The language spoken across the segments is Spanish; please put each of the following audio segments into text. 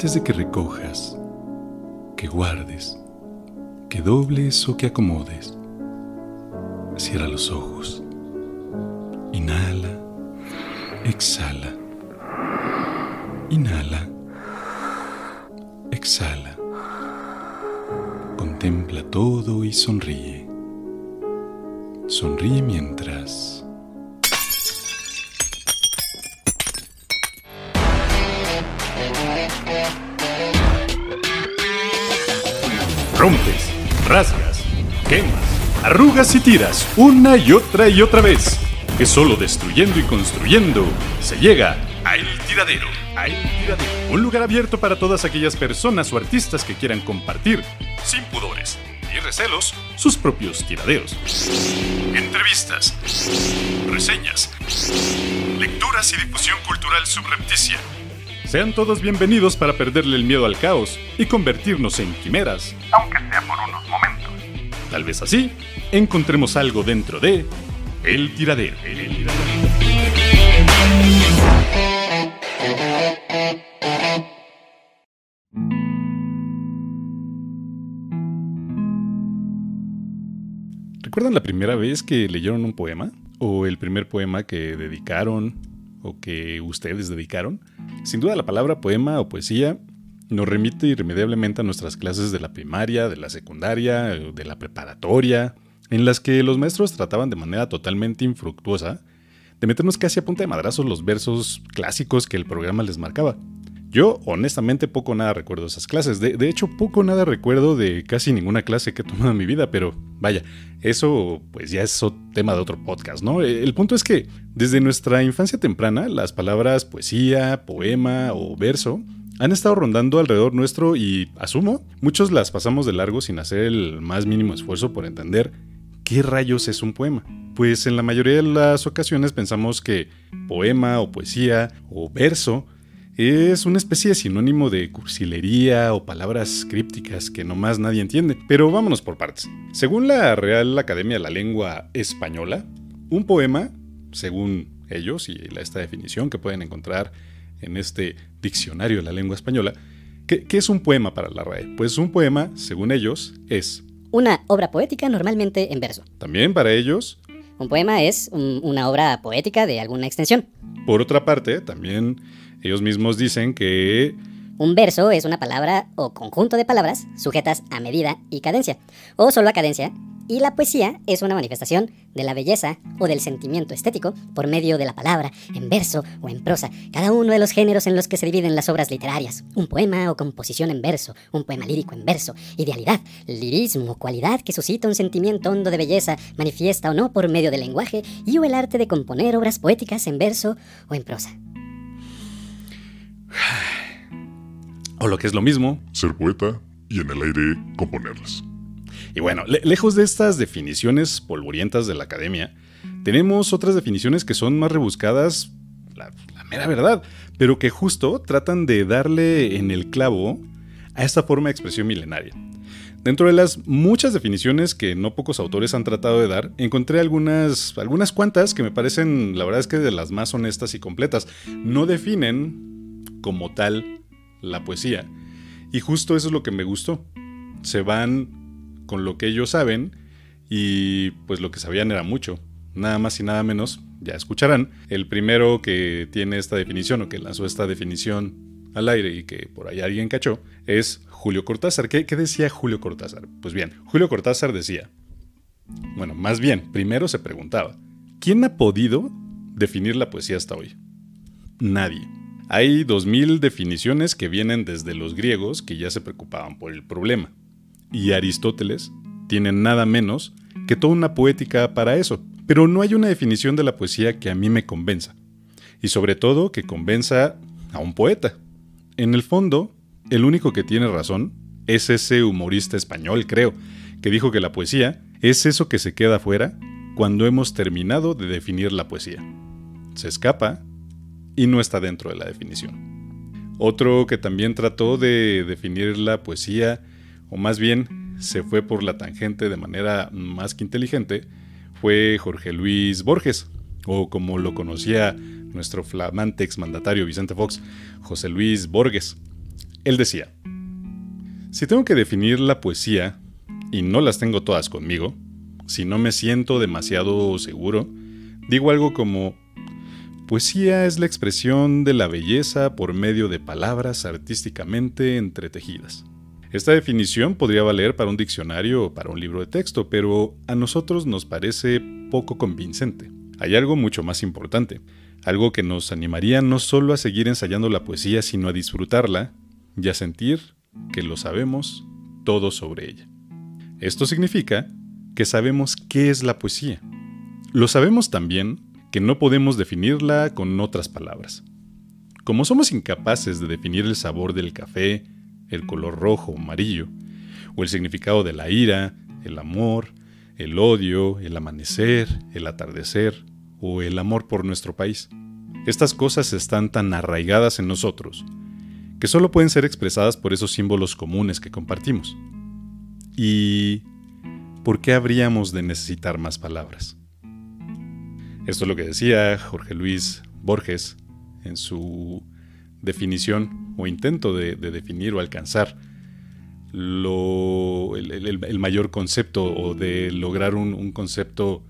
Antes de que recojas, que guardes, que dobles o que acomodes, cierra los ojos. Inhala, exhala. Inhala, exhala. Contempla todo y sonríe. Sonríe mientras... Rompes, rasgas, quemas, arrugas y tiras una y otra y otra vez. Que solo destruyendo y construyendo se llega a El Tiradero. A El Tiradero. Un lugar abierto para todas aquellas personas o artistas que quieran compartir, sin pudores ni recelos, sus propios tiraderos. Entrevistas, reseñas, lecturas y difusión cultural subrepticia. Sean todos bienvenidos para perderle el miedo al caos y convertirnos en quimeras, aunque sea por unos momentos. Tal vez así encontremos algo dentro de El Tiradero. El Tiradero. ¿Recuerdan la primera vez que leyeron un poema? ¿O el primer poema que dedicaron o que ustedes dedicaron? Sin duda la palabra poema o poesía nos remite irremediablemente a nuestras clases de la primaria, de la secundaria, de la preparatoria, en las que los maestros trataban de manera totalmente infructuosa de meternos casi a punta de madrazos los versos clásicos que el programa les marcaba. Yo, honestamente, poco nada recuerdo esas clases. De, hecho, poco nada recuerdo de casi ninguna clase que he tomado en mi vida, pero vaya, eso pues ya es tema de otro podcast, ¿no? El punto es que desde nuestra infancia temprana, las palabras poesía, poema o verso han estado rondando alrededor nuestro y, asumo, muchos las pasamos de largo sin hacer el más mínimo esfuerzo por entender qué rayos es un poema. Pues en la mayoría de las ocasiones pensamos que poema o poesía o verso es una especie de sinónimo de cursilería o palabras crípticas que nomás nadie entiende. Pero vámonos por partes. Según la Real Academia de la Lengua Española, un poema, según ellos y esta definición que pueden encontrar en este diccionario de la lengua española, ¿qué, qué es un poema para la RAE? Pues un poema, según ellos, es una obra poética normalmente en verso. También para ellos, un poema es un, una obra poética de alguna extensión. Por otra parte, también ellos mismos dicen que... Un verso es una palabra o conjunto de palabras sujetas a medida y cadencia, o solo a cadencia, y la poesía es una manifestación de la belleza o del sentimiento estético por medio de la palabra, en verso o en prosa, cada uno de los géneros en los que se dividen las obras literarias, un poema o composición en verso, un poema lírico en verso, idealidad, lirismo, cualidad que suscita un sentimiento hondo de belleza, manifiesta o no por medio del lenguaje, y o el arte de componer obras poéticas en verso o en prosa. O lo que es lo mismo, ser poeta y en el aire componerlas. Y bueno, le lejos de estas definiciones polvorientas de la academia, tenemos otras definiciones que son más rebuscadas, la, la, mera verdad, pero que justo tratan de darle en el clavo a esta forma de expresión milenaria. Dentro de las muchas definiciones que no pocos autores han tratado de dar, encontré algunas, algunas cuantas que me parecen, la verdad es que de las más honestas y completas. No definen como tal la poesía. Y justo eso es lo que me gustó. Se van con lo que ellos saben y pues lo que sabían era mucho. Nada más y nada menos, ya escucharán, el primero que tiene esta definición o que lanzó esta definición al aire y que por ahí alguien cachó es Julio Cortázar. ¿Qué, ¿Qué, decía Julio Cortázar? Pues bien, Julio Cortázar decía, bueno, más bien, primero se preguntaba, ¿quién ha podido definir la poesía hasta hoy? Nadie. Hay 2.000 definiciones que vienen desde los griegos que ya se preocupaban por el problema. Y Aristóteles tiene nada menos que toda una poética para eso. Pero no hay una definición de la poesía que a mí me convenza. Y sobre todo que convenza a un poeta. En el fondo, el único que tiene razón es ese humorista español, creo, que dijo que la poesía es eso que se queda afuera cuando hemos terminado de definir la poesía. Se escapa y no está dentro de la definición. Otro que también trató de definir la poesía, o más bien se fue por la tangente de manera más que inteligente, fue Jorge Luis Borges, o como lo conocía nuestro flamante exmandatario Vicente Fox, José Luis Borges. Él decía, si tengo que definir la poesía, y no las tengo todas conmigo, si no me siento demasiado seguro, digo algo como, poesía es la expresión de la belleza por medio de palabras artísticamente entretejidas. Esta definición podría valer para un diccionario o para un libro de texto, pero a nosotros nos parece poco convincente. Hay algo mucho más importante, algo que nos animaría no solo a seguir ensayando la poesía, sino a disfrutarla y a sentir que lo sabemos todo sobre ella. Esto significa que sabemos qué es la poesía. Lo sabemos también que no podemos definirla con otras palabras. Como somos incapaces de definir el sabor del café, el color rojo o amarillo, o el significado de la ira, el amor, el odio, el amanecer, el atardecer o el amor por nuestro país. Estas cosas están tan arraigadas en nosotros que solo pueden ser expresadas por esos símbolos comunes que compartimos. ¿Y por qué habríamos de necesitar más palabras? Esto es lo que decía Jorge Luis Borges en su definición o intento de, definir o alcanzar lo, el, mayor concepto o de lograr un, concepto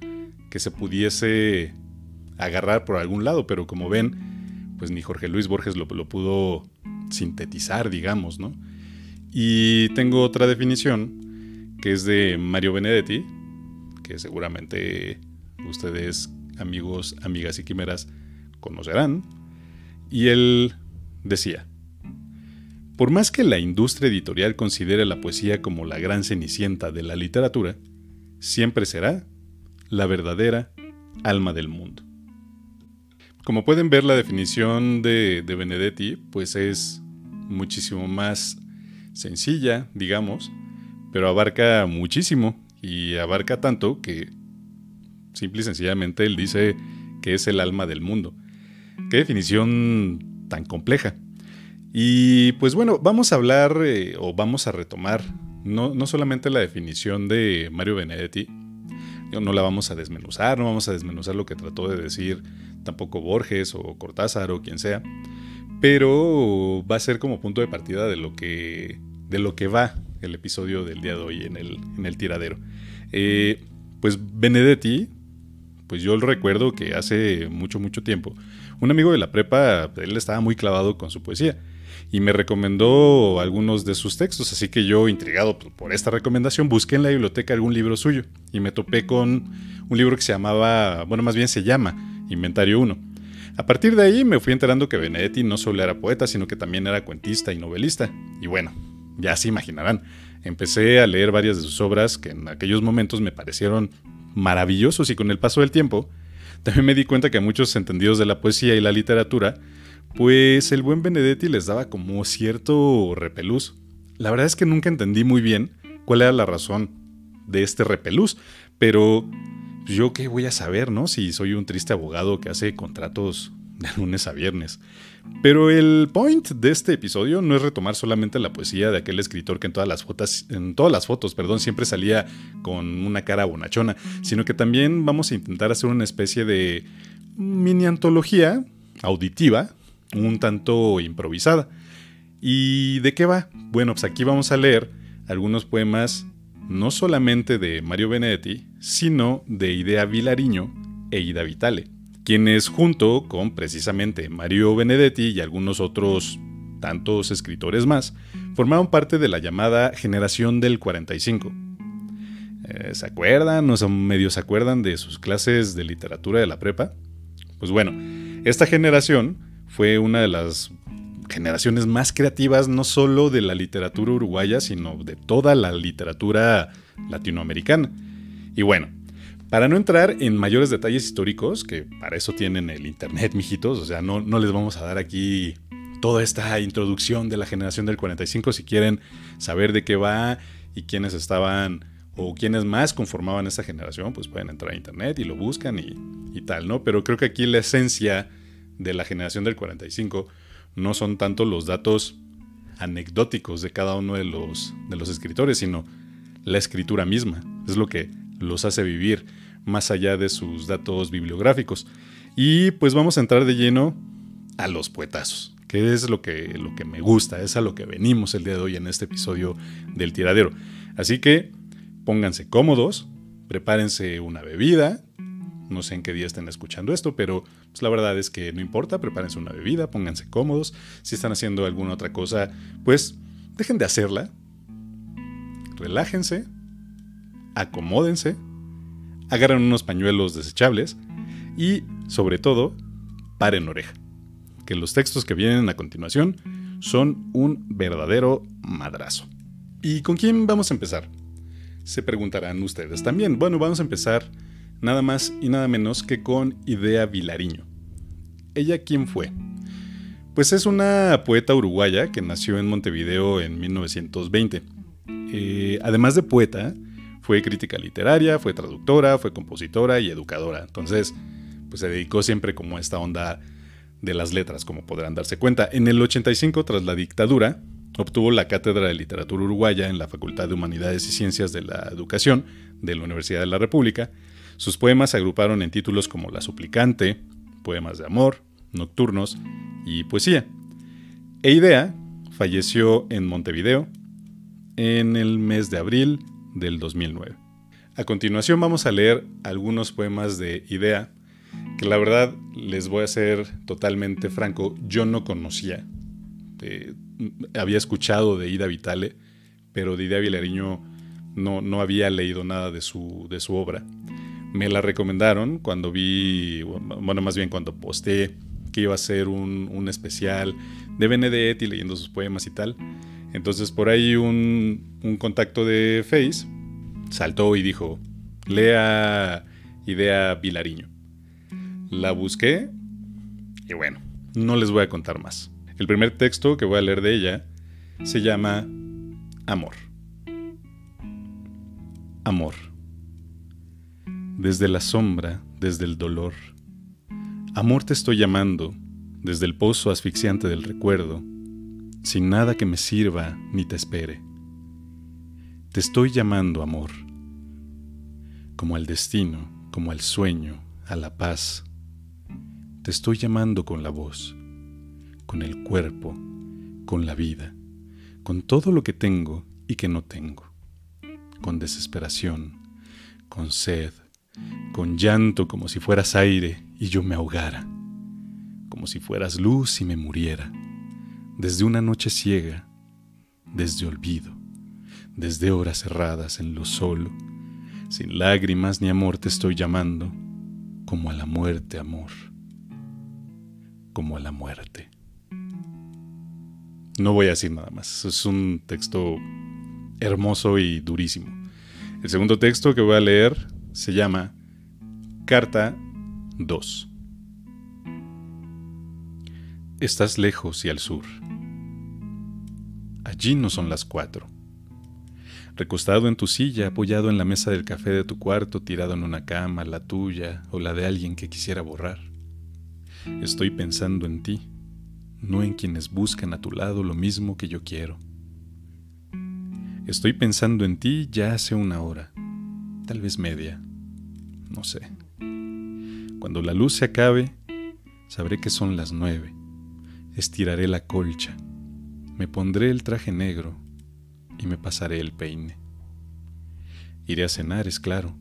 que se pudiese agarrar por algún lado, pero como ven, pues ni Jorge Luis Borges lo, lo pudo sintetizar, digamos, ¿no? Y tengo otra definición que es de Mario Benedetti, que seguramente ustedes, amigos, amigas y quimeras, conocerán. Y él decía, por más que la industria editorial considere la poesía como la gran cenicienta de la literatura, siempre será la verdadera alma del mundo. Como pueden ver, la definición de, Benedetti pues es muchísimo más sencilla, digamos, pero abarca muchísimo y abarca tanto que simple y sencillamente él dice que es el alma del mundo. Qué definición tan compleja. Y pues bueno, vamos a hablar eh, o vamos a retomar no, no, solamente la definición de Mario Benedetti, no la vamos a desmenuzar, no vamos a desmenuzar lo que trató de decir tampoco Borges o Cortázar o quien sea, pero va a ser como punto de partida de lo que, de lo que va el episodio del día de hoy en el, en el tiradero. Eh, pues Benedetti, pues yo recuerdo que hace mucho, mucho tiempo, un amigo de la prepa, él estaba muy clavado con su poesía y me recomendó algunos de sus textos, así que yo, intrigado por esta recomendación, busqué en la biblioteca algún libro suyo y me topé con un libro que se llamaba, bueno, más bien se llama Inventario 1. A partir de ahí me fui enterando que Benedetti no solo era poeta, sino que también era cuentista y novelista. Y bueno, ya se imaginarán, empecé a leer varias de sus obras que en aquellos momentos me parecieron maravillosos y con el paso del tiempo, también me di cuenta que a muchos entendidos de la poesía y la literatura pues el buen Benedetti les daba como cierto repelús. La verdad es que nunca entendí muy bien cuál era la razón de este repelús, pero yo qué voy a saber, ¿no? Si soy un triste abogado que hace contratos de lunes a viernes. Pero el point de este episodio no es retomar solamente la poesía de aquel escritor que en todas las fotos, en todas las fotos, perdón, siempre salía con una cara bonachona, sino que también vamos a intentar hacer una especie de mini antología auditiva un tanto improvisada. ¿Y de qué va? Bueno, pues aquí vamos a leer algunos poemas no solamente de Mario Benedetti, sino de Idea Vilariño e Ida Vitale, quienes junto con precisamente Mario Benedetti y algunos otros tantos escritores más, formaron parte de la llamada generación del 45. Eh, ¿Se acuerdan o medio se acuerdan de sus clases de literatura de la prepa? Pues bueno, esta generación fue una de las generaciones más creativas no solo de la literatura uruguaya, sino de toda la literatura latinoamericana. Y bueno, para no entrar en mayores detalles históricos, que para eso tienen el internet, mijitos, o sea, no, no les vamos a dar aquí toda esta introducción de la generación del 45 si quieren saber de qué va y quiénes estaban o quiénes más conformaban esta generación, pues pueden entrar a internet y lo buscan y, y tal, ¿no? Pero creo que aquí la esencia de la generación del 45 no son tanto los datos anecdóticos de cada uno de los, de los escritores, sino la escritura misma. Es lo que los hace vivir más allá de sus datos bibliográficos. Y pues vamos a entrar de lleno a los poetazos, que es lo que, lo que me gusta, es a lo que venimos el día de hoy en este episodio del tiradero. Así que pónganse cómodos, prepárense una bebida, no sé en qué día estén escuchando esto, pero pues, la verdad es que no importa, prepárense una bebida, pónganse cómodos. Si están haciendo alguna otra cosa, pues dejen de hacerla. Relájense, acomódense, agarren unos pañuelos desechables y, sobre todo, paren oreja. Que los textos que vienen a continuación son un verdadero madrazo. ¿Y con quién vamos a empezar? Se preguntarán ustedes también. Bueno, vamos a empezar nada más y nada menos que con Idea Vilariño. ¿Ella quién fue? Pues es una poeta uruguaya que nació en Montevideo en 1920. Eh, además de poeta, fue crítica literaria, fue traductora, fue compositora y educadora. Entonces, pues se dedicó siempre como a esta onda de las letras, como podrán darse cuenta. En el 85, tras la dictadura, obtuvo la cátedra de literatura uruguaya en la Facultad de Humanidades y Ciencias de la Educación de la Universidad de la República sus poemas se agruparon en títulos como La Suplicante, Poemas de Amor, Nocturnos y Poesía. E Idea falleció en Montevideo en el mes de abril del 2009. A continuación vamos a leer algunos poemas de Idea que la verdad les voy a ser totalmente franco, yo no conocía. había escuchado de Ida Vitale, pero de Idea Vilariño no, no había leído nada de su, de su obra me la recomendaron cuando vi, bueno, más bien cuando posté que iba a ser un, especial de Benedetti leyendo sus poemas y tal. Entonces por ahí un, contacto de Face saltó y dijo, lea Idea Vilariño. La busqué y bueno, no les voy a contar más. El primer texto que voy a leer de ella se llama Amor. Amor desde la sombra, desde el dolor. Amor te estoy llamando, desde el pozo asfixiante del recuerdo, sin nada que me sirva ni te espere. Te estoy llamando, amor, como al destino, como al sueño, a la paz. Te estoy llamando con la voz, con el cuerpo, con la vida, con todo lo que tengo y que no tengo, con desesperación, con sed, con llanto como si fueras aire y yo me ahogara, como si fueras luz y me muriera, desde una noche ciega, desde olvido, desde horas cerradas en lo solo, sin lágrimas ni amor te estoy llamando, como a la muerte, amor, como a la muerte. No voy a decir nada más, es un texto hermoso y durísimo. El segundo texto que voy a leer se llama Carta 2. Estás lejos y al sur. Allí no son las cuatro. Recostado en tu silla, apoyado en la mesa del café de tu cuarto, tirado en una cama, la tuya o la de alguien que quisiera borrar. Estoy pensando en ti, no en quienes buscan a tu lado lo mismo que yo quiero. Estoy pensando en ti ya hace una hora tal vez media, no sé. Cuando la luz se acabe, sabré que son las nueve. Estiraré la colcha, me pondré el traje negro y me pasaré el peine. Iré a cenar, es claro,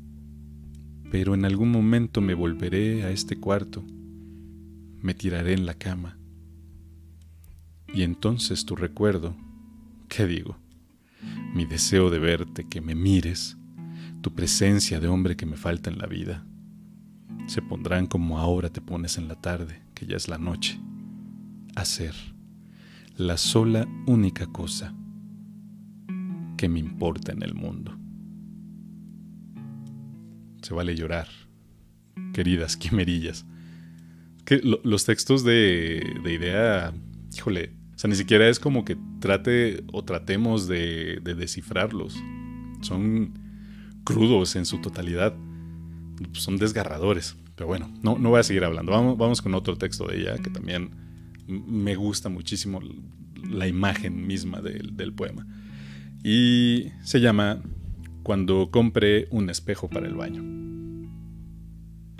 pero en algún momento me volveré a este cuarto, me tiraré en la cama. Y entonces tu recuerdo, ¿qué digo? Mi deseo de verte, que me mires, tu presencia de hombre que me falta en la vida. Se pondrán como ahora te pones en la tarde, que ya es la noche, a ser la sola única cosa que me importa en el mundo. Se vale llorar, queridas quimerillas. Que los textos de, de idea, híjole, o sea, ni siquiera es como que trate o tratemos de, de descifrarlos. Son crudos en su totalidad. Son desgarradores. Pero bueno, no, no voy a seguir hablando. Vamos, vamos con otro texto de ella que también me gusta muchísimo la imagen misma del, poema. Y se llama Cuando compre un espejo para el baño.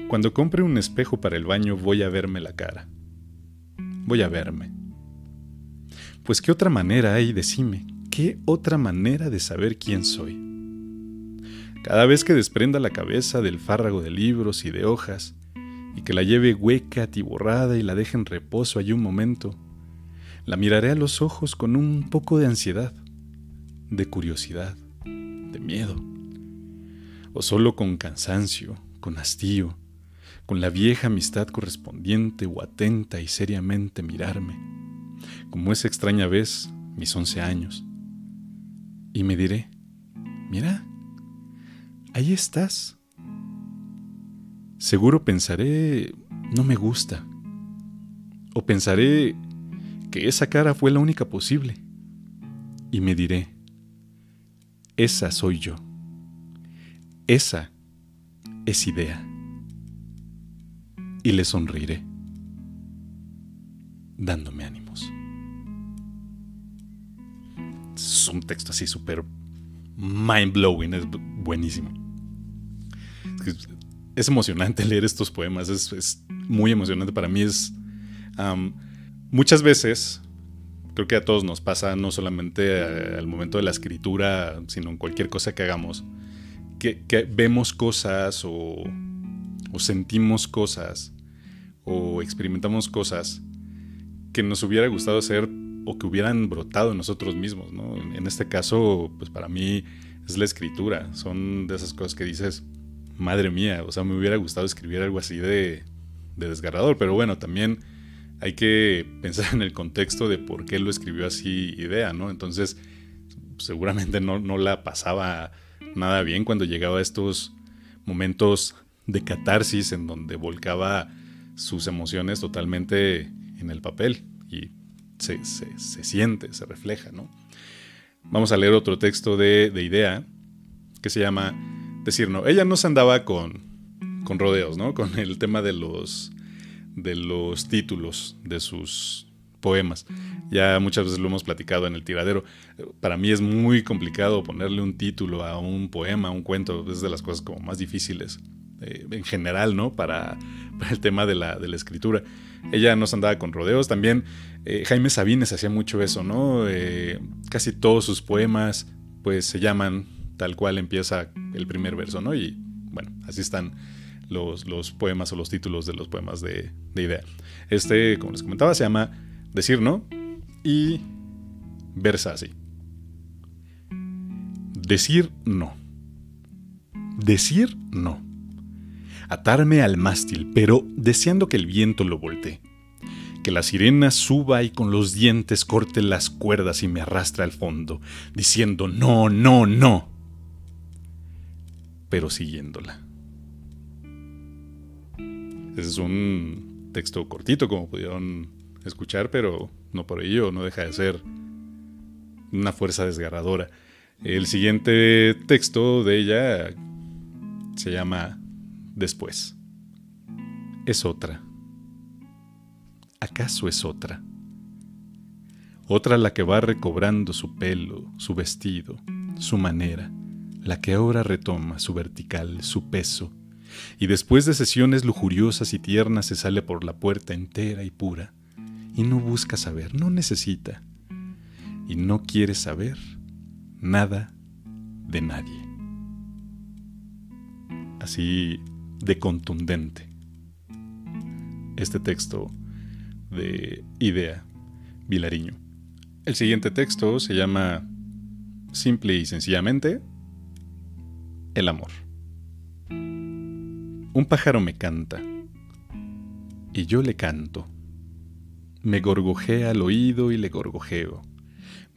Cuando compre un espejo para el baño voy a verme la cara. Voy a verme. Pues qué otra manera hay, decime, qué otra manera de saber quién soy. Cada vez que desprenda la cabeza del fárrago de libros y de hojas, y que la lleve hueca, atiborrada y la deje en reposo allí un momento, la miraré a los ojos con un poco de ansiedad, de curiosidad, de miedo, o solo con cansancio, con hastío, con la vieja amistad correspondiente o atenta y seriamente mirarme, como esa extraña vez, mis once años, y me diré, mira, ahí estás. Seguro pensaré, no me gusta. O pensaré que esa cara fue la única posible. Y me diré, esa soy yo. Esa es idea. Y le sonreiré, dándome ánimos. Es un texto así súper mind blowing, es buenísimo. Es, emocionante leer estos poemas, es, muy emocionante. Para mí es... muchas veces, creo que a todos nos pasa, no solamente al momento de la escritura, sino en cualquier cosa que hagamos, que, vemos cosas o, sentimos cosas o experimentamos cosas que nos hubiera gustado hacer o que hubieran brotado en nosotros mismos. En este caso, pues para mí es la escritura. Son de esas cosas que dices, madre mía, o sea, me hubiera gustado escribir algo así de, desgarrador, pero bueno, también hay que pensar en el contexto de por qué lo escribió así idea, ¿no? Entonces, seguramente no, no la pasaba nada bien cuando llegaba a estos momentos de catarsis en donde volcaba sus emociones totalmente en el papel y se, siente, se refleja, ¿no? Vamos a leer otro texto de, Idea que se llama Decir no. Ella no se andaba con, con rodeos, ¿no? Con el tema de los, de los títulos de sus poemas. Ya muchas veces lo hemos platicado en el tiradero. Para mí es muy complicado ponerle un título a un poema, a un cuento. Es de las cosas como más difíciles eh, en general, ¿no? Para, el tema de la, de la, escritura. Ella no se andaba con rodeos. También eh, Jaime Sabines hacía mucho eso, ¿no? Eh, casi todos sus poemas, pues se llaman tal cual empieza el primer verso, ¿no? Y bueno, así están los, los poemas o los títulos de los poemas de, de idea. Este, como les comentaba, se llama Decir no y versa así. Decir no. Decir no atarme al mástil, pero deseando que el viento lo voltee. Que la sirena suba y con los dientes corte las cuerdas y me arrastre al fondo, diciendo no, no, no, pero siguiéndola. Ese es un texto cortito, como pudieron escuchar, pero no por ello no deja de ser una fuerza desgarradora. El siguiente texto de ella se llama después. Es otra. ¿Acaso es otra? Otra la que va recobrando su pelo, su vestido, su manera, la que ahora retoma su vertical, su peso, y después de sesiones lujuriosas y tiernas se sale por la puerta entera y pura, y no busca saber, no necesita, y no quiere saber nada de nadie. Así de contundente. Este texto de Idea Vilariño. El siguiente texto se llama simple y sencillamente El amor. Un pájaro me canta y yo le canto. Me gorgojea al oído y le gorgojeo.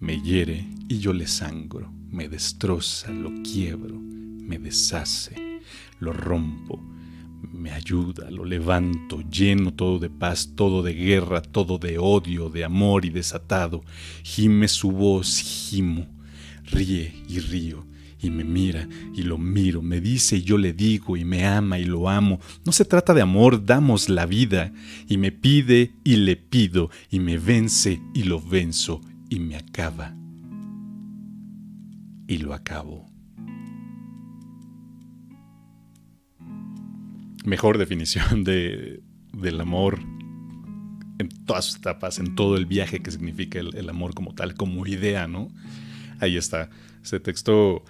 Me hiere y yo le sangro. Me destroza, lo quiebro, me deshace, lo rompo, me ayuda, lo levanto, lleno todo de paz, todo de guerra, todo de odio, de amor y desatado. Gime su voz, gimo, ríe y río, y me mira y lo miro, me dice y yo le digo, y me ama y lo amo. No se trata de amor, damos la vida, y me pide y le pido, y me vence y lo venzo, y me acaba. Y lo acabo. mejor definición de, del amor en todas sus etapas, en todo el viaje que significa el, amor como tal, como idea, ¿no? Ahí está. Ese texto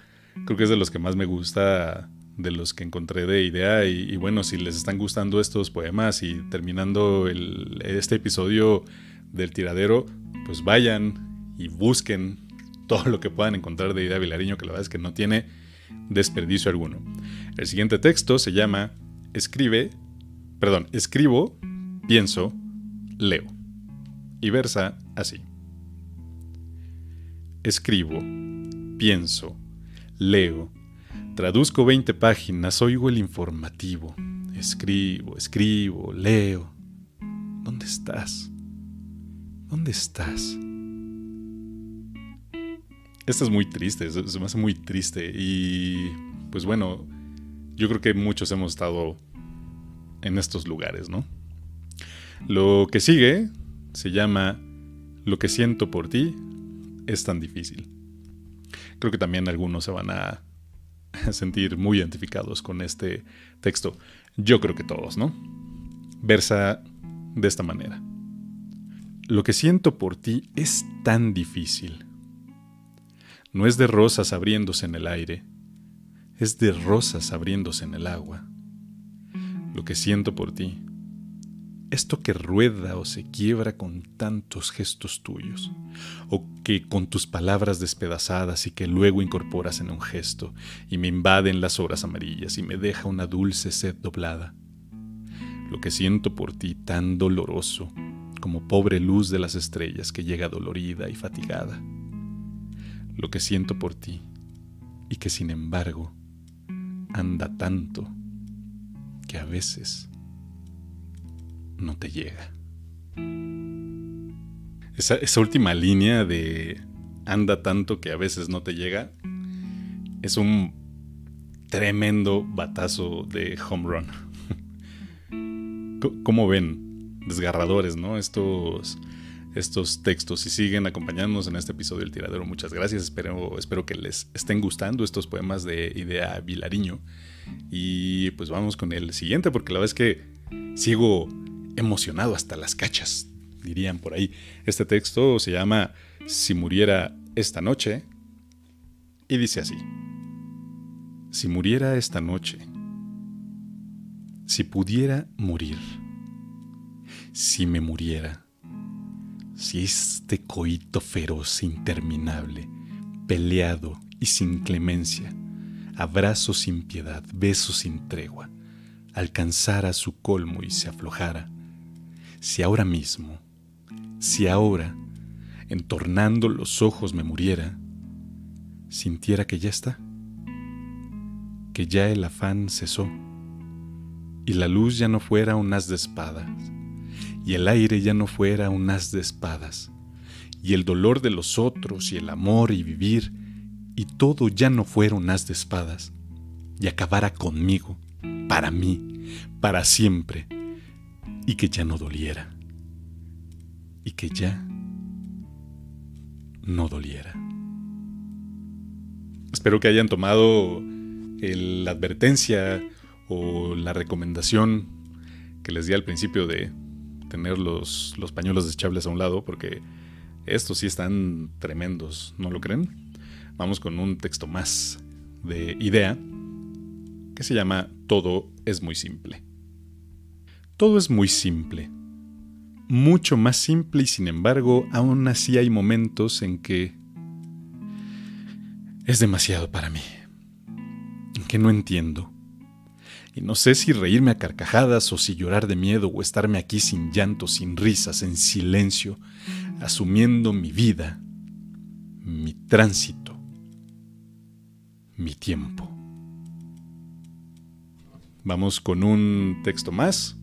creo que es de los que más me gusta, de los que encontré de idea. Y, bueno, si les están gustando estos poemas y terminando este episodio del tiradero, pues vayan y busquen todo lo que puedan encontrar de idea Vilariño, que la verdad es que no tiene desperdicio alguno. El siguiente texto se llama Escribe, perdón, escribo, pienso, leo. Y versa así. Escribo, pienso, leo, traduzco 20 páginas, oigo el informativo, escribo, escribo, leo. ¿Dónde estás? ¿Dónde estás? Esto es muy triste, se me hace muy triste y pues bueno, yo creo que muchos hemos estado en estos lugares, ¿no? Lo que sigue se llama Lo que siento por ti es tan difícil. Creo que también algunos se van a sentir muy identificados con este texto. Yo creo que todos, ¿no? Versa de esta manera. Lo que siento por ti es tan difícil. No es de rosas abriéndose en el aire, es de rosas abriéndose en el agua. Lo que siento por ti esto que rueda o se quiebra con tantos gestos tuyos, o que con tus palabras despedazadas y que luego incorporas en un gesto, y me invaden las horas amarillas y me deja una dulce sed doblada. Lo que siento por ti tan doloroso, como pobre luz de las estrellas que llega dolorida y fatigada. Lo que siento por ti, y que sin embargo anda tanto que a veces no te llega. Esa, última línea de anda tanto que a veces no te llega es un tremendo batazo de home run. ¿Cómo ven? Desgarradores, ¿no? Estos, estos textos y siguen acompañándonos en este episodio del tiradero. Muchas gracias. Espero, espero que les estén gustando estos poemas de Idea Vilariño. Y pues vamos con el siguiente, porque la verdad es que sigo emocionado hasta las cachas, dirían por ahí. Este texto se llama Si muriera esta noche y dice así. Si muriera esta noche, si pudiera morir, si me muriera, si este coito feroz interminable, peleado y sin clemencia, abrazo sin piedad, beso sin tregua, alcanzara su colmo y se aflojara, si ahora mismo, si ahora, entornando los ojos me muriera, sintiera que ya está, que ya el afán cesó, y la luz ya no fuera un haz de espadas, y el aire ya no fuera un haz de espadas, y el dolor de los otros, y el amor y vivir, y todo ya no fuera un haz de espadas, y acabara conmigo, para mí, para siempre, y que ya no doliera. Y que ya no doliera. Espero que hayan tomado la advertencia o la recomendación que les di al principio de tener los, los pañuelos desechables a un lado, porque estos sí están tremendos, ¿no lo creen? Vamos con un texto más de idea que se llama Todo es muy simple. Todo es muy simple. Mucho más simple y sin embargo, aún así hay momentos en que es demasiado para mí. En que no entiendo. Y no sé si reírme a carcajadas o si llorar de miedo o estarme aquí sin llanto, sin risas, en silencio, asumiendo mi vida, mi tránsito, mi tiempo. Vamos con un texto más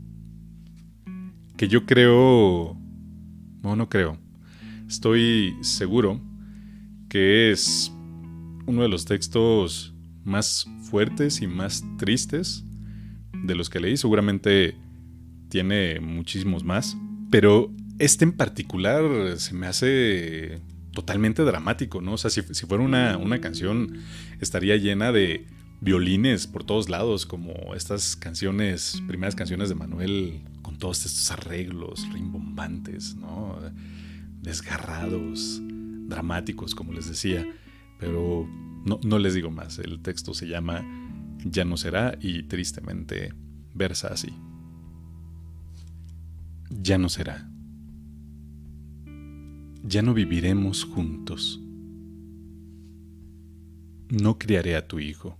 que yo creo, no, no creo, estoy seguro que es uno de los textos más fuertes y más tristes de los que leí. Seguramente tiene muchísimos más, pero este en particular se me hace totalmente dramático, ¿no? O sea, si, fuera una, una canción estaría llena de violines por todos lados, como estas canciones, primeras canciones de Manuel, con todos estos arreglos rimbombantes, ¿no? desgarrados, dramáticos, como les decía. Pero no, no les digo más, el texto se llama Ya no será y tristemente versa así. Ya no será. Ya no viviremos juntos. No criaré a tu hijo.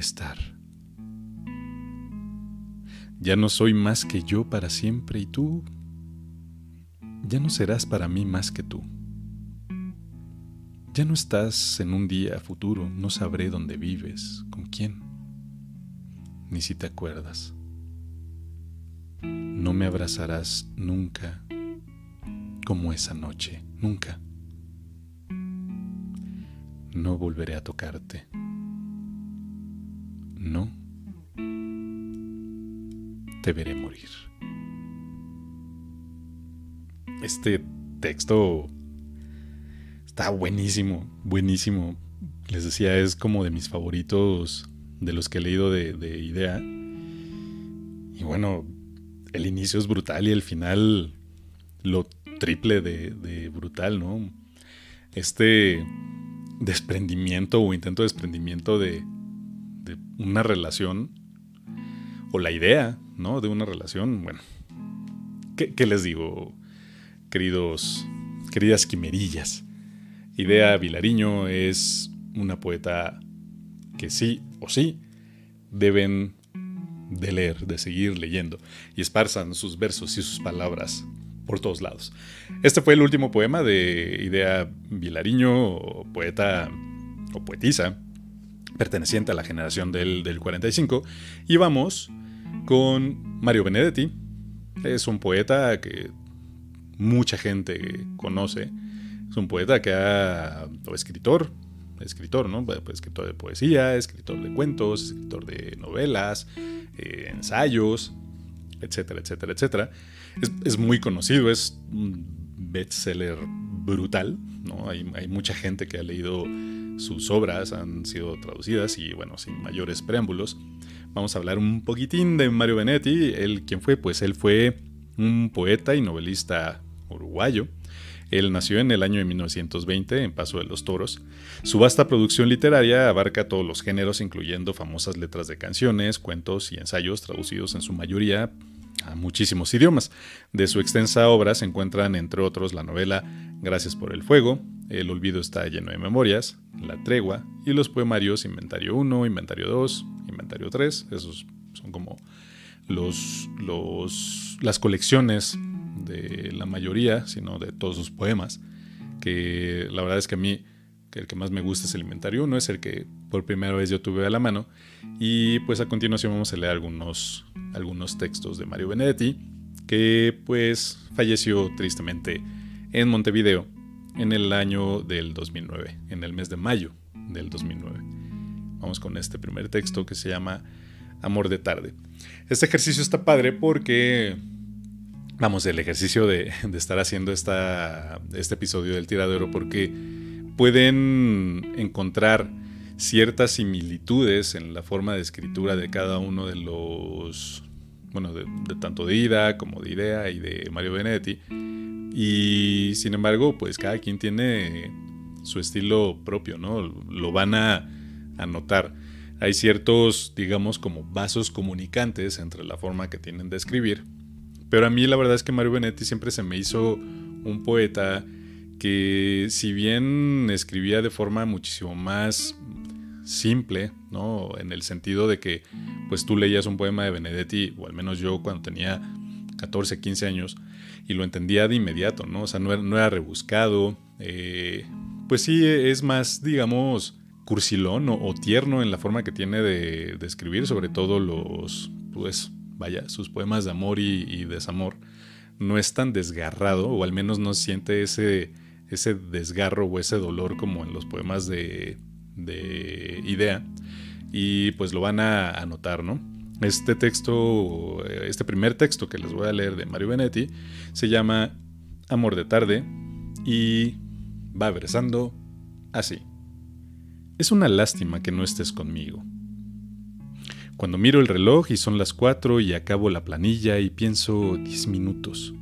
estar. Ya no soy más que yo para siempre y tú ya no serás para mí más que tú. Ya no estás en un día futuro, no sabré dónde vives, con quién, ni si te acuerdas. No me abrazarás nunca como esa noche, nunca no volveré a tocarte. No. Te veré morir. Este texto está buenísimo, buenísimo. Les decía, es como de mis favoritos de los que he leído de, idea. Y bueno, el inicio es brutal y el final lo triple de, de brutal, ¿no? Este desprendimiento o intento de desprendimiento de, una relación o la idea, ¿no? De una relación, bueno, ¿qué, les digo, queridos, queridas quimerillas? Idea Vilariño es una poeta que sí o sí deben de leer, de seguir leyendo y esparzan sus versos y sus palabras por todos lados. Este fue el último poema de Idea Vilariño, poeta o poetisa, perteneciente a la generación del, del 45. Y vamos con Mario Benedetti. Es un poeta que mucha gente conoce. Es un poeta que ha, o escritor, escritor, ¿no? Pues, escritor de poesía, escritor de cuentos, escritor de novelas, eh, ensayos, etcétera, etcétera, etcétera. Es, muy conocido, es un bestseller brutal, ¿no? Hay, mucha gente que ha leído sus obras, han sido traducidas y bueno, sin mayores preámbulos, vamos a hablar un poquitín de Mario Benetti. Él, ¿quién fue? Pues él fue un poeta y novelista uruguayo. Él nació en el año de 1920 en Paso de los Toros. Su vasta producción literaria abarca todos los géneros, incluyendo famosas letras de canciones, cuentos y ensayos traducidos en su mayoría a muchísimos idiomas. De su extensa obra se encuentran, entre otros, la novela Gracias por el Fuego, El Olvido está lleno de memorias, La Tregua y los poemarios Inventario 1, Inventario 2, Inventario 3. Esos son como los, los, las colecciones de la mayoría, sino de todos sus poemas, que la verdad es que a mí que el que más me gusta es el inventario 1, es el que por primera vez yo tuve a la mano. Y pues a continuación vamos a leer algunos, algunos textos de Mario Benedetti, que pues falleció tristemente en Montevideo en el año del 2009, en el mes de mayo del 2009. Vamos con este primer texto que se llama Amor de tarde. Este ejercicio está padre porque, vamos, el ejercicio de, estar haciendo esta, este episodio del tiradero porque pueden encontrar ciertas similitudes en la forma de escritura de cada uno de los, bueno, de, tanto de Ida como de Idea y de Mario Benedetti. Y sin embargo, pues cada quien tiene su estilo propio, ¿no? Lo van a, a notar. Hay ciertos, digamos, como vasos comunicantes entre la forma que tienen de escribir. Pero a mí la verdad es que Mario Benedetti siempre se me hizo un poeta que si bien escribía de forma muchísimo más simple, ¿no? En el sentido de que pues tú leías un poema de Benedetti, o al menos yo cuando tenía 14, 15 años, y lo entendía de inmediato, ¿no? O sea, no era, rebuscado, eh, pues sí, es más, digamos, cursilón o, tierno en la forma que tiene de, escribir, sobre todo los, pues, vaya, sus poemas de amor y, desamor. No es tan desgarrado, o al menos no siente ese, ese desgarro o ese dolor como en los poemas de, de Idea. Y pues lo van a anotar, ¿no? Este texto, este primer texto que les voy a leer de Mario Benetti, se llama Amor de tarde y va versando así. Es una lástima que no estés conmigo. Cuando miro el reloj y son las cuatro y acabo la planilla y pienso diez minutos.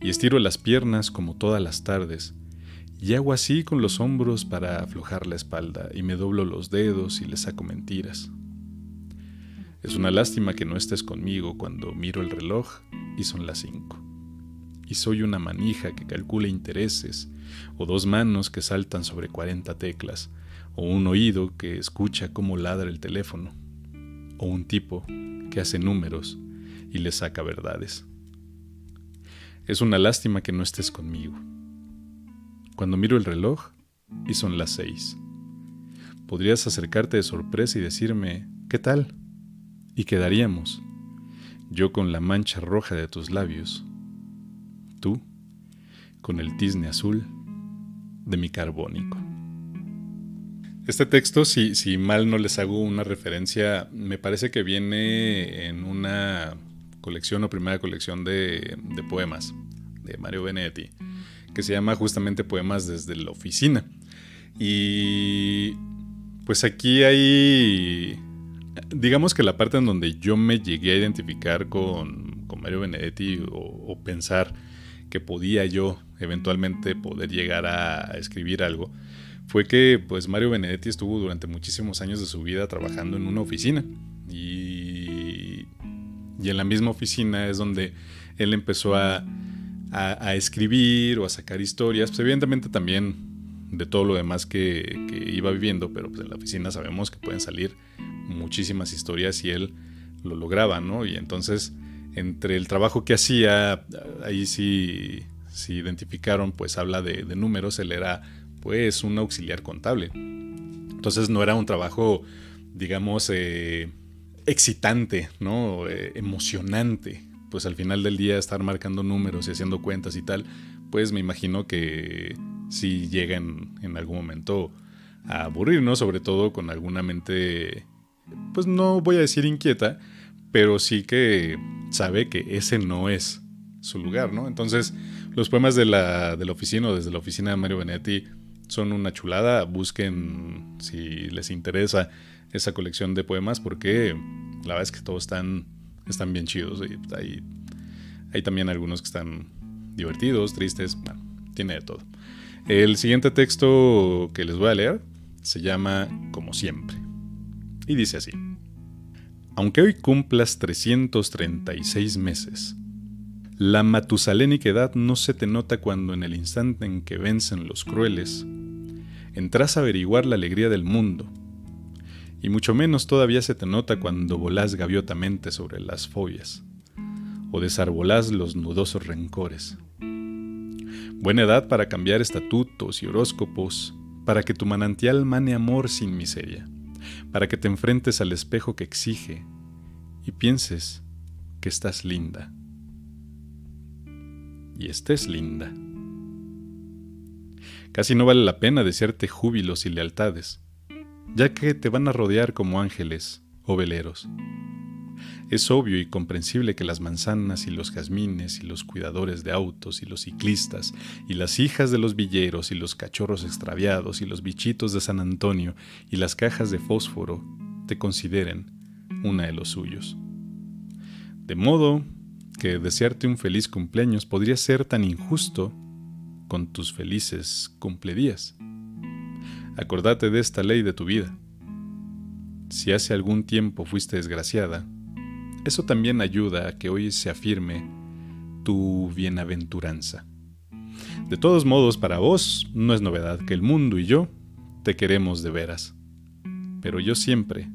Y estiro las piernas como todas las tardes, y hago así con los hombros para aflojar la espalda y me doblo los dedos y le saco mentiras. Es una lástima que no estés conmigo cuando miro el reloj y son las cinco. Y soy una manija que calcula intereses, o dos manos que saltan sobre cuarenta teclas, o un oído que escucha cómo ladra el teléfono, o un tipo que hace números y le saca verdades. Es una lástima que no estés conmigo. Cuando miro el reloj y son las seis. Podrías acercarte de sorpresa y decirme, ¿qué tal? y quedaríamos, yo con la mancha roja de tus labios, tú con el tizne azul de mi carbónico. Este texto, si, mal no les hago una referencia, me parece que viene en una colección o primera colección de, de poemas de Mario Benetti, que se llama justamente Poemas desde la oficina. Y pues aquí hay digamos que la parte en donde yo me llegué a identificar con, Mario Benedetti o, pensar que podía yo eventualmente poder llegar a, escribir algo, fue que pues Mario Benedetti estuvo durante muchísimos años de su vida trabajando en una oficina y, y en la misma oficina es donde él empezó a, a, escribir o a sacar historias, pues evidentemente también de todo lo demás que, iba viviendo, pero pues en la oficina sabemos que pueden salir muchísimas historias y él lo lograba, ¿no? Y entonces, entre el trabajo que hacía, ahí sí, sí identificaron, pues habla de, números, él era pues un auxiliar contable. Entonces no era un trabajo, digamos, eh, excitante, ¿no? Eh, emocionante. Pues al final del día estar marcando números y haciendo cuentas y tal, pues me imagino que si llegan en algún momento a aburrir, ¿no? Sobre todo con alguna mente pues no voy a decir inquieta, pero sí que sabe que ese no es su lugar, ¿no? Entonces, los poemas de la, de la oficina o desde la oficina de Mario Benetti son una chulada. Busquen si les interesa esa colección de poemas porque la verdad es que todos están, están bien chidos. Y hay, también algunos que están divertidos, tristes, bueno, tiene de todo. El siguiente texto que les voy a leer se llama Como siempre y dice así. Aunque hoy cumplas 336 meses, la matusalénica edad no se te nota cuando en el instante en que vencen los crueles, entras a averiguar la alegría del mundo, y mucho menos todavía se te nota cuando volás gaviotamente sobre las fobias, o desarbolás los nudosos rencores. Buena edad para cambiar estatutos y horóscopos, para que tu manantial mane amor sin miseria para que te enfrentes al espejo que exige y pienses que estás linda. Y estés linda. Casi no vale la pena desearte júbilos y lealtades, ya que te van a rodear como ángeles o veleros. Es obvio y comprensible que las manzanas y los jazmines y los cuidadores de autos y los ciclistas y las hijas de los villeros y los cachorros extraviados y los bichitos de San Antonio y las cajas de fósforo te consideren una de los suyos. De modo que desearte un feliz cumpleaños podría ser tan injusto con tus felices cumpledías. Acordate de esta ley de tu vida. Si hace algún tiempo fuiste desgraciada, eso también ayuda a que hoy se afirme tu bienaventuranza. De todos modos, para vos no es novedad que el mundo y yo te queremos de veras, pero yo siempre,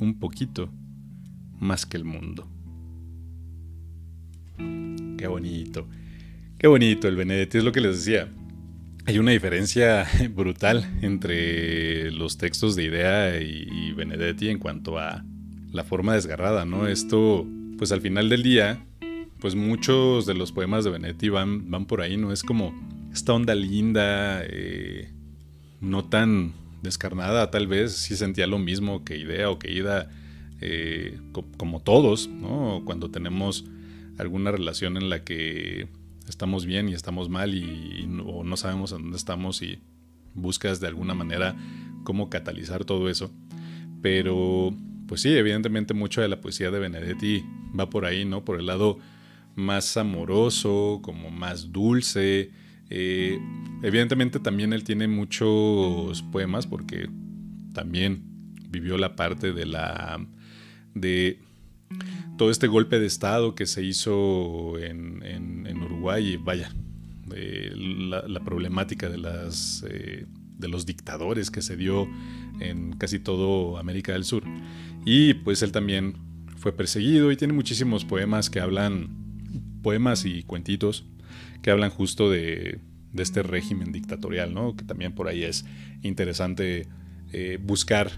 un poquito, más que el mundo. Qué bonito, qué bonito el Benedetti, es lo que les decía. Hay una diferencia brutal entre los textos de Idea y, Benedetti en cuanto a la forma desgarrada, ¿no? Esto, pues al final del día, pues muchos de los poemas de Benedetti van, van por ahí, ¿no? Es como esta onda linda, eh, no tan descarnada, tal vez sí sentía lo mismo que Idea o que Ida, eh, como todos, ¿no? Cuando tenemos alguna relación en la que estamos bien y estamos mal y, no, no sabemos en dónde estamos y buscas de alguna manera cómo catalizar todo eso. Pero, pues sí, evidentemente mucho de la poesía de Benedetti va por ahí, ¿no? Por el lado más amoroso, como más dulce. Eh, evidentemente también él tiene muchos poemas porque también vivió la parte de la... de todo este golpe de Estado que se hizo en, Uruguay y vaya, la, problemática de, las, eh, los dictadores que se dio en casi todo América del Sur. Y pues él también fue perseguido y tiene muchísimos poemas que hablan, poemas y cuentitos que hablan justo de, este régimen dictatorial, ¿no? Que también por ahí es interesante eh, buscar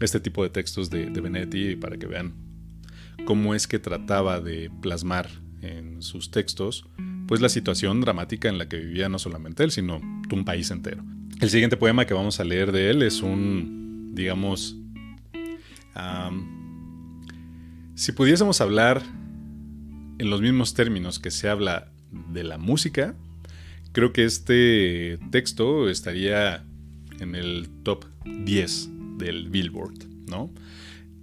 este tipo de textos de, de Benetti para que vean cómo es que trataba de plasmar en sus textos pues la situación dramática en la que vivía no solamente él, sino un país entero. El siguiente poema que vamos a leer de él es un, digamos, si pudiésemos hablar en los mismos términos que se habla de la música, creo que este texto estaría en el top 10 del Billboard, ¿no?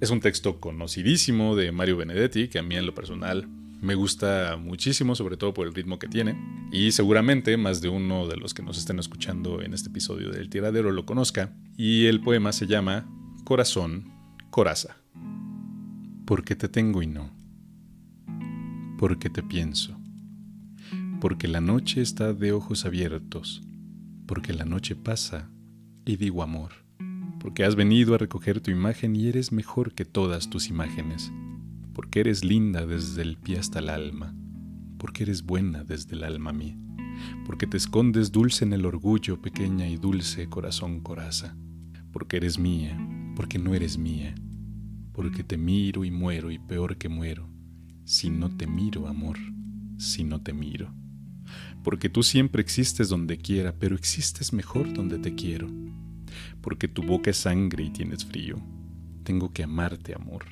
Es un texto conocidísimo de Mario Benedetti, que a mí en lo personal me gusta muchísimo, sobre todo por el ritmo que tiene. Y seguramente más de uno de los que nos estén escuchando en este episodio del tiradero lo conozca. Y el poema se llama Corazón, Coraza. Porque te tengo y no. Porque te pienso. Porque la noche está de ojos abiertos. Porque la noche pasa y digo amor porque has venido a recoger tu imagen y eres mejor que todas tus imágenes, porque eres linda desde el pie hasta el alma, porque eres buena desde el alma mí, porque te escondes dulce en el orgullo, pequeña y dulce corazón coraza, porque eres mía, porque no eres mía, porque te miro y muero y peor que muero, si no te miro, amor, si no te miro. Porque tú siempre existes donde quiera, pero existes mejor donde te quiero porque tu boca es sangre y tienes frío. Tengo que amarte, amor.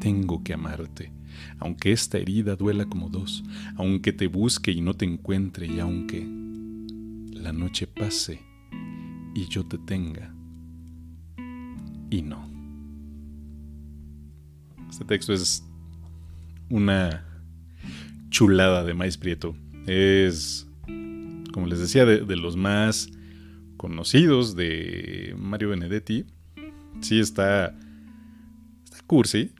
Tengo que amarte, aunque esta herida duela como dos, aunque te busque y no te encuentre y aunque la noche pase y yo te tenga y no. Este texto es una chulada de Maíz Prieto. Es, como les decía, de los más conocidos de Mario Benedetti. Sí está, está cursi,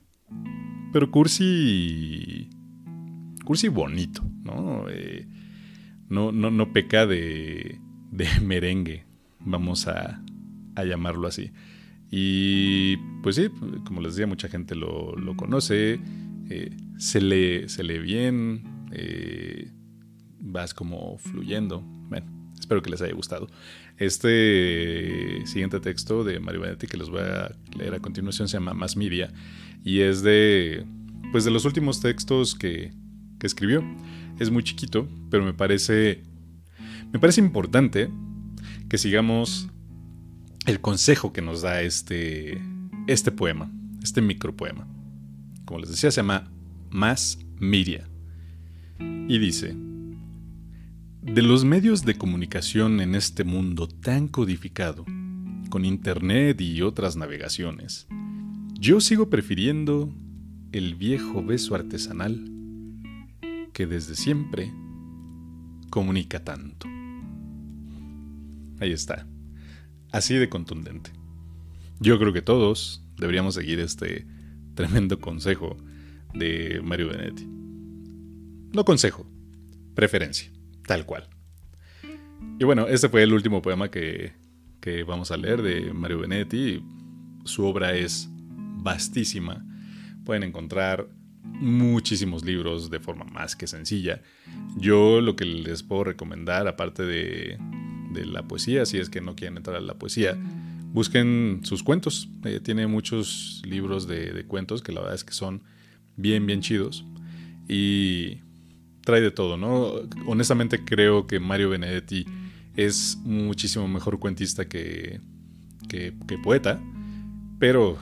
pero cursi, cursi bonito, ¿no? Eh, no, no, no, peca de, de merengue, vamos a, a, llamarlo así. Y pues sí, como les decía, mucha gente lo, conoce, eh, se, lee, se bien, eh, vas como fluyendo. Bueno, espero que les haya gustado. Este siguiente texto de Mario Benetti que les voy a leer a continuación se llama Más Media y es de, pues de los últimos textos que, que escribió. Es muy chiquito, pero me parece, me parece importante que sigamos el consejo que nos da este, este poema, este micropoema. Como les decía, se llama Más Media y dice, de los medios de comunicación en este mundo tan codificado, con Internet y otras navegaciones, yo sigo prefiriendo el viejo beso artesanal que desde siempre comunica tanto. Ahí está, así de contundente. Yo creo que todos deberíamos seguir este tremendo consejo de Mario Benetti. No consejo, preferencia. Tal cual. Y bueno, este fue el último poema que, vamos a leer de Mario Benetti. Su obra es vastísima. Pueden encontrar muchísimos libros de forma más que sencilla. Yo lo que les puedo recomendar, aparte de, de la poesía, si es que no quieren entrar a la poesía, busquen sus cuentos. Eh, tiene muchos libros de, de, cuentos que la verdad es que son bien, bien chidos. Y trae de todo, ¿no? Honestamente creo que Mario Benedetti es muchísimo mejor cuentista que, que, poeta, pero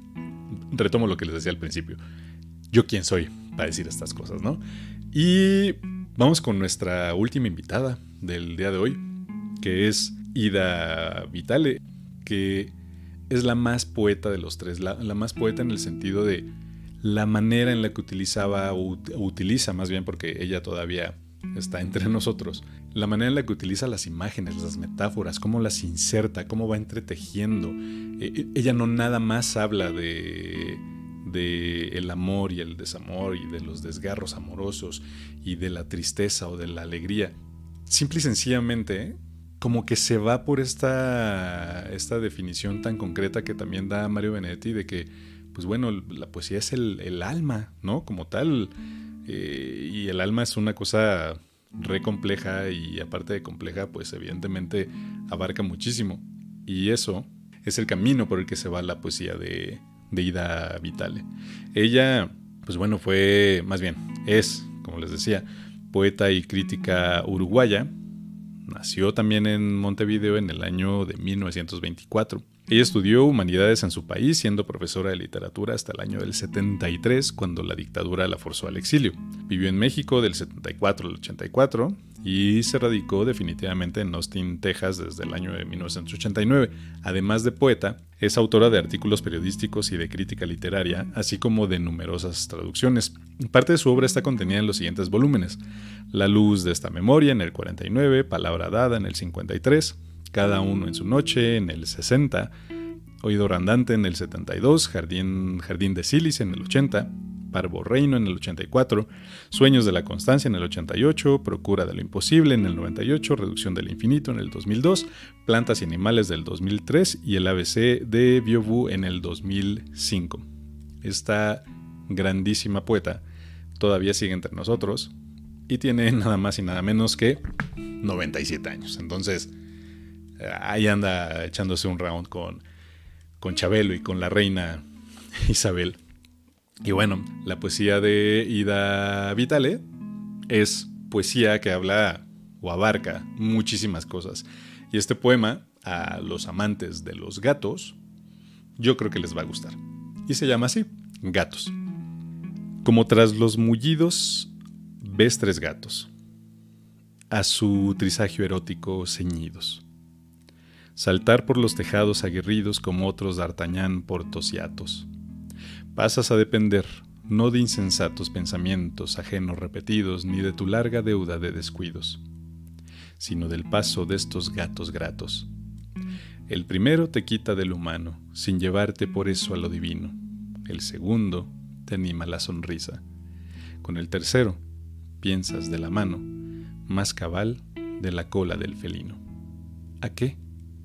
retomo lo que les decía al principio. Yo quién soy para decir estas cosas, ¿no? Y vamos con nuestra última invitada del día de hoy, que es Ida Vitale, que es la más poeta de los tres, la más poeta en el sentido de la manera en la que utilizaba, o utiliza más bien porque ella todavía está entre nosotros, la manera en la que utiliza las imágenes, las metáforas, cómo las inserta, cómo va entretejiendo. E, e, ella no nada más habla de, de el amor y el desamor y de los desgarros amorosos y de la tristeza o de la alegría. Simple y sencillamente, como que se va por esta, esta definición tan concreta que también da Mario Benedetti de que, pues bueno, la poesía es el, alma, ¿no? Como tal. Eh, y el alma es una cosa re compleja y aparte de compleja, pues evidentemente abarca muchísimo. Y eso es el camino por el que se va la poesía de, de Ida Vitale. Ella, pues bueno, fue, más bien, es, como les decía, poeta y crítica uruguaya. Nació también en Montevideo en el año de 1924. Ella estudió humanidades en su país, siendo profesora de literatura hasta el año del 73, cuando la dictadura la forzó al exilio. Vivió en México del 74 al 84 y se radicó definitivamente en Austin, Texas desde el año de 1989. Además de poeta, es autora de artículos periodísticos y de crítica literaria, así como de numerosas traducciones. Parte de su obra está contenida en los siguientes volúmenes. La luz de esta memoria en el 49, Palabra dada en el 53, cada uno en su noche en el 60, Oído Randante en el 72, Jardín, Jardín de Silis en el 80, Parvo Reino en el 84, Sueños de la Constancia en el 88, Procura de lo Imposible en el 98, Reducción del Infinito en el 2002, Plantas y Animales del 2003 y el ABC de Biobu en el 2005. Esta grandísima poeta todavía sigue entre nosotros y tiene nada más y nada menos que 97 años. Entonces, ahí anda echándose un round con, con Chabelo y con la reina Isabel. Y bueno, la poesía de Ida Vitale es poesía que habla o abarca muchísimas cosas. Y este poema, a los amantes de los gatos, yo creo que les va a gustar. Y se llama así, Gatos. Como tras los mullidos ves tres gatos, a su trisagio erótico ceñidos saltar por los tejados aguerridos como otros d'Artagnan por tosiatos. Pasas a depender no de insensatos pensamientos ajenos repetidos ni de tu larga deuda de descuidos, sino del paso de estos gatos gratos. El primero te quita del humano, sin llevarte por eso a lo divino. El segundo te anima la sonrisa. Con el tercero, piensas de la mano, más cabal de la cola del felino. ¿A qué?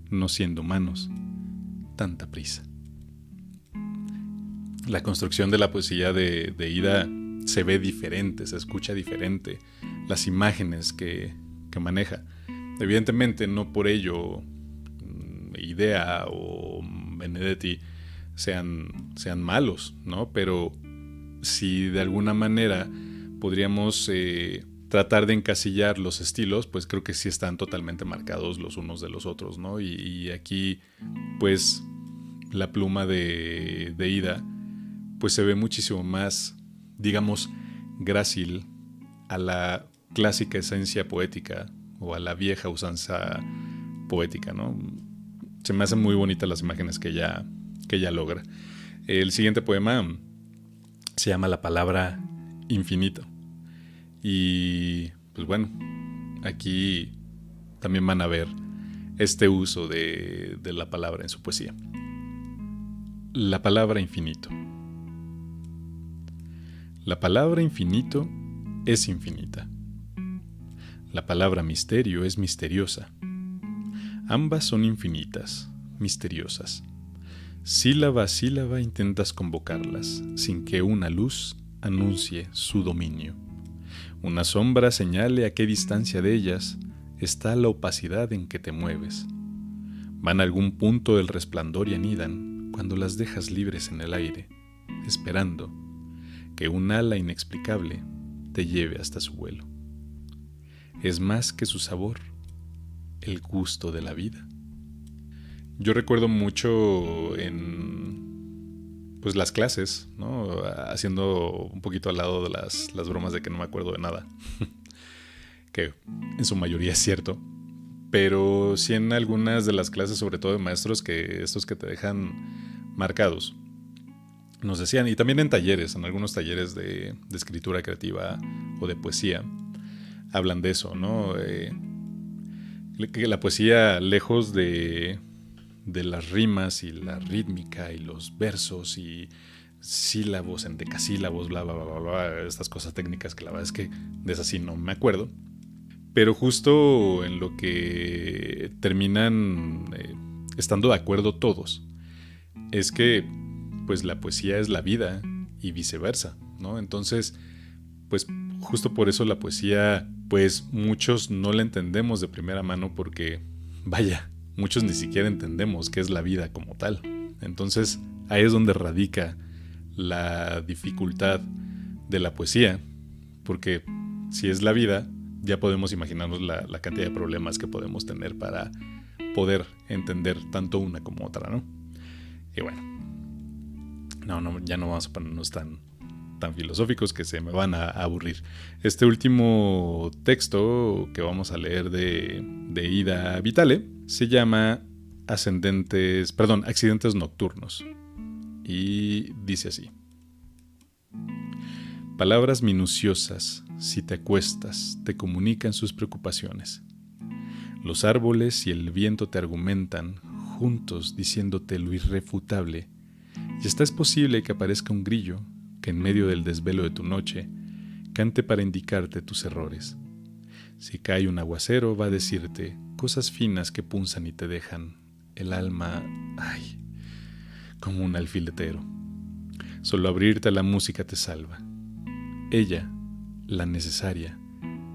No siendo humanos, tanta prisa. La construcción de la poesía de, Ida se ve diferente, se escucha diferente, las imágenes que, maneja. Evidentemente no por ello mm, Idea o Benedetti sean, sean malos, ¿no? Pero si de alguna manera podríamos eh, tratar de encasillar los estilos, pues creo que sí están totalmente marcados los unos de los otros, ¿no? Y, aquí, pues, la pluma de, de, Ida, pues se ve muchísimo más, digamos, grácil a la clásica esencia poética o a la vieja usanza poética, ¿no? Se me hacen muy bonitas las imágenes que ella, que ella logra. El siguiente poema se llama La palabra infinito. Y pues bueno, aquí también van a ver este uso de, la palabra en su poesía. La palabra infinito. La palabra infinito es infinita. La palabra misterio es misteriosa. Ambas son infinitas, misteriosas. Sílaba a sílaba intentas convocarlas, sin que una luz anuncie su dominio una sombra señale a qué distancia de ellas está la opacidad en que te mueves. Van a algún punto del resplandor y anidan cuando las dejas libres en el aire, esperando que un ala inexplicable te lleve hasta su vuelo. Es más que su sabor, el gusto de la vida. Yo recuerdo mucho en pues las clases, ¿no? Haciendo un poquito al lado de las, las bromas de que no me acuerdo de nada. que en su mayoría es cierto. Pero sí en algunas de las clases, sobre todo de maestros, que estos que te dejan marcados. Nos decían, y también en talleres, en algunos talleres de, escritura creativa o de poesía, hablan de eso, ¿no? Eh, que la poesía, lejos de, de las rimas y la rítmica y los versos y sílabos en decasílabos, bla, bla, bla, bla, bla, estas cosas técnicas que la verdad es que de esas sí no me acuerdo. Pero justo en lo que terminan eh, estando de acuerdo todos, es que pues la poesía es la vida y viceversa, ¿no? Entonces, pues justo por eso la poesía, pues muchos no la entendemos de primera mano porque, vaya, muchos ni siquiera entendemos qué es la vida como tal. Entonces ahí es donde radica la dificultad de la poesía, porque si es la vida, ya podemos imaginarnos la, cantidad de problemas que podemos tener para poder entender tanto una como otra, ¿no? Y bueno, no, no ya no vamos a ponernos tan, tan filosóficos que se me van a aburrir. Este último texto que vamos a leer de, Ida Vitale se llama Ascendentes, perdón, Accidentes Nocturnos. Y dice así. Palabras minuciosas, si te acuestas, te comunican sus preocupaciones. Los árboles y el viento te argumentan, juntos diciéndote lo irrefutable, y está es posible que aparezca un grillo que en medio del desvelo de tu noche cante para indicarte tus errores. Si cae un aguacero, va a decirte cosas finas que punzan y te dejan el alma, ay, como un alfiletero. Solo abrirte a la música te salva. Ella, la necesaria,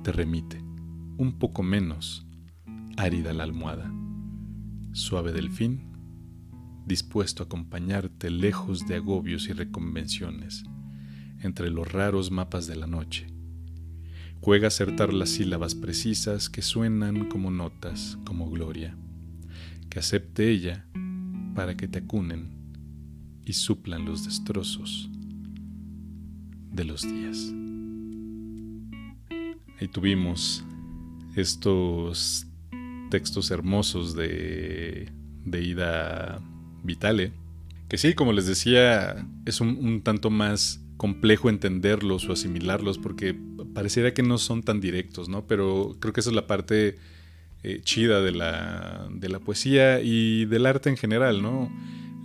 te remite, un poco menos, árida la almohada, suave del fin, dispuesto a acompañarte lejos de agobios y reconvenciones, entre los raros mapas de la noche Juega a acertar las sílabas precisas que suenan como notas, como gloria. Que acepte ella para que te acunen y suplan los destrozos de los días. Ahí tuvimos estos textos hermosos de, de Ida Vitale, que sí, como les decía, es un, un tanto más complejo entenderlos o asimilarlos porque pareciera que no son tan directos, ¿no? Pero creo que esa es la parte eh, chida de la, de la, poesía y del arte en general, ¿no?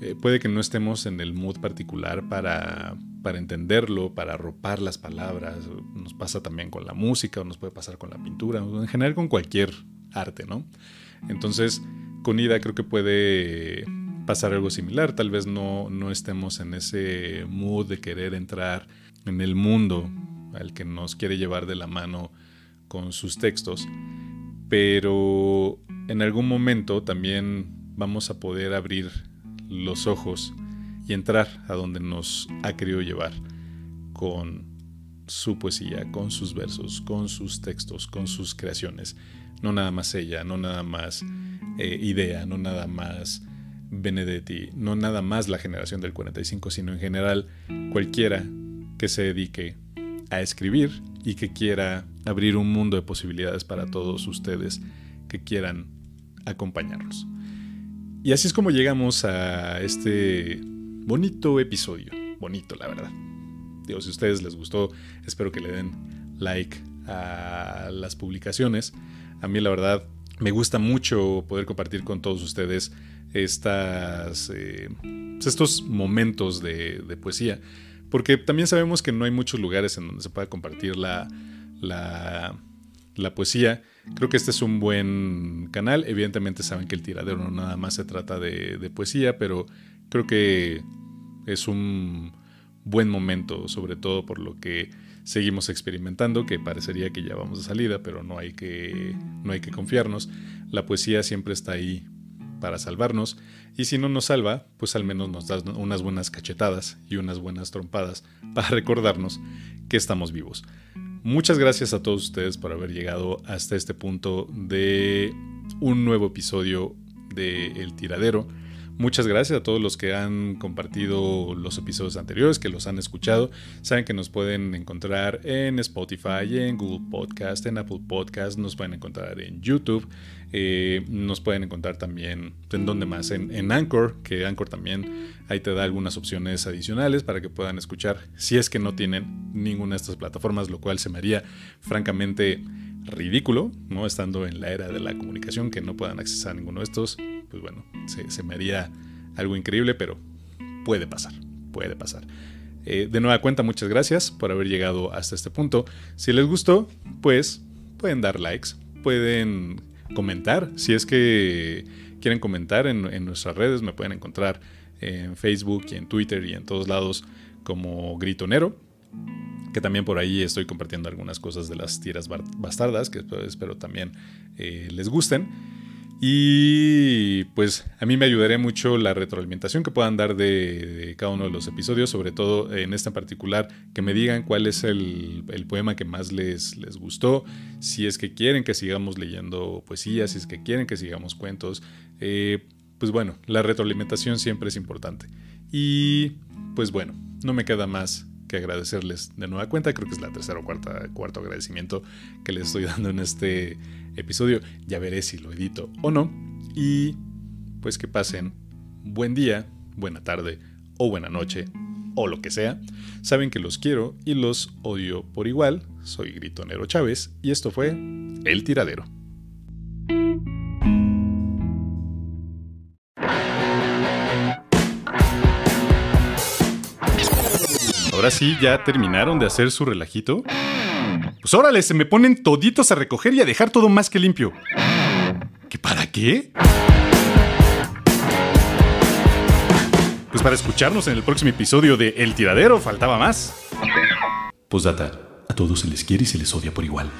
Eh, puede que no estemos en el mood particular para, para entenderlo, para arropar las palabras, nos pasa también con la música o nos puede pasar con la pintura, o en general con cualquier arte, ¿no? Entonces, con Ida creo que puede pasar algo similar. Tal vez no, no estemos en ese mood de querer entrar en el mundo al que nos quiere llevar de la mano con sus textos, pero en algún momento también vamos a poder abrir los ojos y entrar a donde nos ha querido llevar con su poesía, con sus versos, con sus textos, con sus creaciones. No nada más ella, no nada más eh, idea, no nada más Benedetti, no nada más la generación del 45, sino en general cualquiera que se dedique a escribir y que quiera abrir un mundo de posibilidades para todos ustedes que quieran acompañarnos. Y así es como llegamos a este bonito episodio. Bonito, la verdad. Digo, si a ustedes les gustó, espero que le den like a las publicaciones. A mí, la verdad, me gusta mucho poder compartir con todos ustedes eh, estos momentos de, poesía, porque también sabemos que no hay muchos lugares en donde se pueda compartir la, la, poesía. Creo que este es un buen canal. Evidentemente saben que el tiradero no nada más se trata de, de poesía, pero creo que es un buen momento, sobre todo por lo que seguimos experimentando, que parecería que ya vamos de salida, pero no hay que, no hay que confiarnos. La poesía siempre está ahí para salvarnos y si no nos salva, pues al menos nos da unas buenas cachetadas y unas buenas trompadas para recordarnos que estamos vivos. Muchas gracias a todos ustedes por haber llegado hasta este punto de un nuevo episodio de El Tiradero. Muchas gracias a todos los que han compartido los episodios anteriores, que los han escuchado. Saben que nos pueden encontrar en Spotify, en Google Podcast, en Apple Podcast, nos pueden encontrar en YouTube, eh, nos pueden encontrar también en donde más, en, en, Anchor, que Anchor también ahí te da algunas opciones adicionales para que puedan escuchar si es que no tienen ninguna de estas plataformas, lo cual se me haría francamente ridículo, ¿no? Estando en la era de la comunicación, que no puedan accesar a ninguno de estos, pues bueno, se, me haría algo increíble, pero puede pasar, puede pasar. Eh, de nueva cuenta, muchas gracias por haber llegado hasta este punto. Si les gustó, pues pueden dar likes, pueden comentar, si es que quieren comentar en, nuestras redes, me pueden encontrar en Facebook y en Twitter y en todos lados como Gritonero que también por ahí estoy compartiendo algunas cosas de las tiras bastardas, que espero también eh, les gusten. Y pues a mí me ayudaría mucho la retroalimentación que puedan dar de, cada uno de los episodios, sobre todo en este en particular, que me digan cuál es el, poema que más les, les gustó, si es que quieren que sigamos leyendo poesía, si es que quieren que sigamos cuentos. Eh, pues bueno, la retroalimentación siempre es importante. Y pues bueno, no me queda más que agradecerles de nueva cuenta. Creo que es la tercera o cuarta, cuarto agradecimiento que les estoy dando en este episodio. Ya veré si lo edito o no. Y pues que pasen buen día, buena tarde o buena noche o lo que sea. Saben que los quiero y los odio por igual. Soy Gritonero Chávez y esto fue El Tiradero. Ahora sí, ya terminaron de hacer su relajito. Pues órale, se me ponen toditos a recoger y a dejar todo más que limpio. ¿Qué para qué? Pues para escucharnos en el próximo episodio de El Tiradero, faltaba más. Posdata, a todos se les quiere y se les odia por igual.